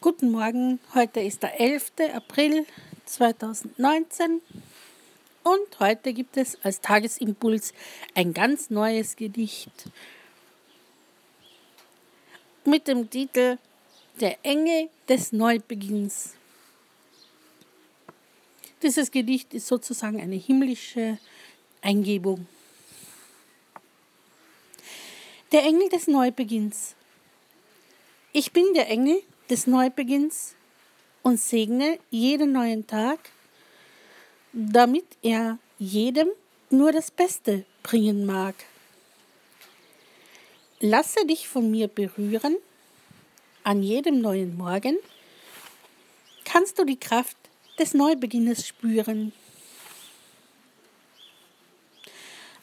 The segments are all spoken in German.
Guten Morgen, heute ist der 11. April 2019 und heute gibt es als Tagesimpuls ein ganz neues Gedicht mit dem Titel Der Engel des Neubeginns. Dieses Gedicht ist sozusagen eine himmlische Eingebung. Der Engel des Neubeginns. Ich bin der Engel des Neubeginns und segne jeden neuen Tag, damit er jedem nur das Beste bringen mag. Lasse dich von mir berühren, an jedem neuen Morgen kannst du die Kraft des Neubeginnes spüren.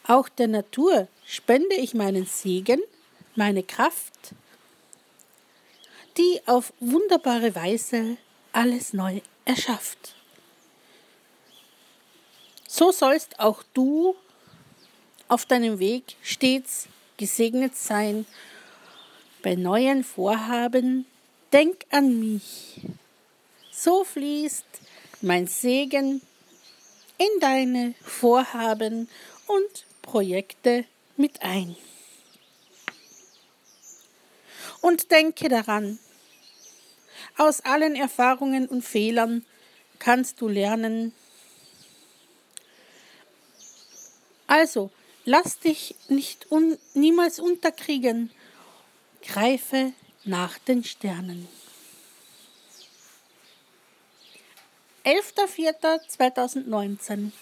Auch der Natur spende ich meinen Segen, meine Kraft, die auf wunderbare Weise alles neu erschafft. So sollst auch du auf deinem Weg stets gesegnet sein. Bei neuen Vorhaben denk an mich. So fließt mein Segen in deine Vorhaben und Projekte mit ein. Und denke daran, aus allen Erfahrungen und Fehlern kannst du lernen. Also, lass dich nicht un niemals unterkriegen. Greife nach den Sternen. 11.04.2019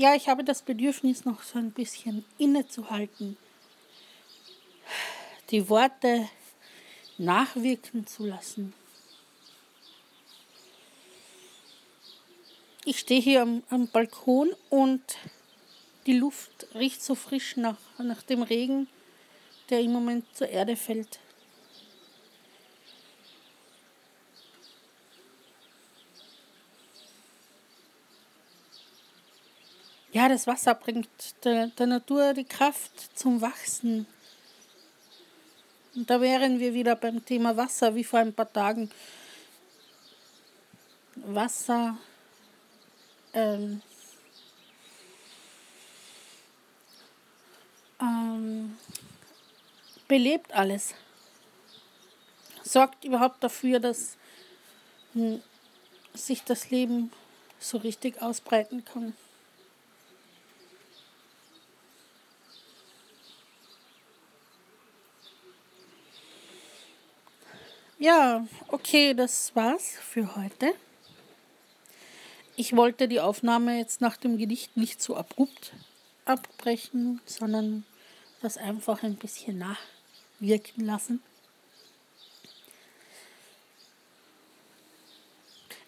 Ja, ich habe das Bedürfnis, noch so ein bisschen innezuhalten, die Worte nachwirken zu lassen. Ich stehe hier am, am, Balkon und die Luft riecht so frisch nach, nach dem Regen, der im Moment zur Erde fällt. Ja, das Wasser bringt der, der Natur die Kraft zum Wachsen. Und da wären wir wieder beim Thema Wasser, wie vor ein paar Tagen. Wasser ähm, ähm, belebt alles. Sorgt überhaupt dafür, dass hm, sich das Leben so richtig ausbreiten kann. Ja, okay, das war's für heute. Ich wollte die Aufnahme jetzt nach dem Gedicht nicht so abrupt abbrechen, sondern das einfach ein bisschen nachwirken lassen.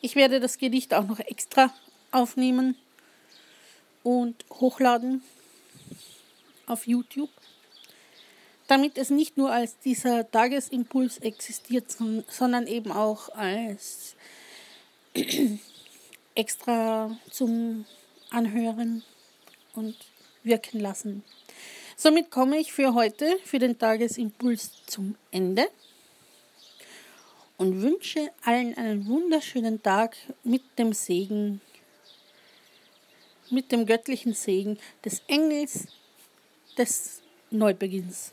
Ich werde das Gedicht auch noch extra aufnehmen und hochladen auf YouTube damit es nicht nur als dieser Tagesimpuls existiert, sondern eben auch als extra zum Anhören und wirken lassen. Somit komme ich für heute, für den Tagesimpuls zum Ende und wünsche allen einen wunderschönen Tag mit dem Segen, mit dem göttlichen Segen des Engels des Neubeginns.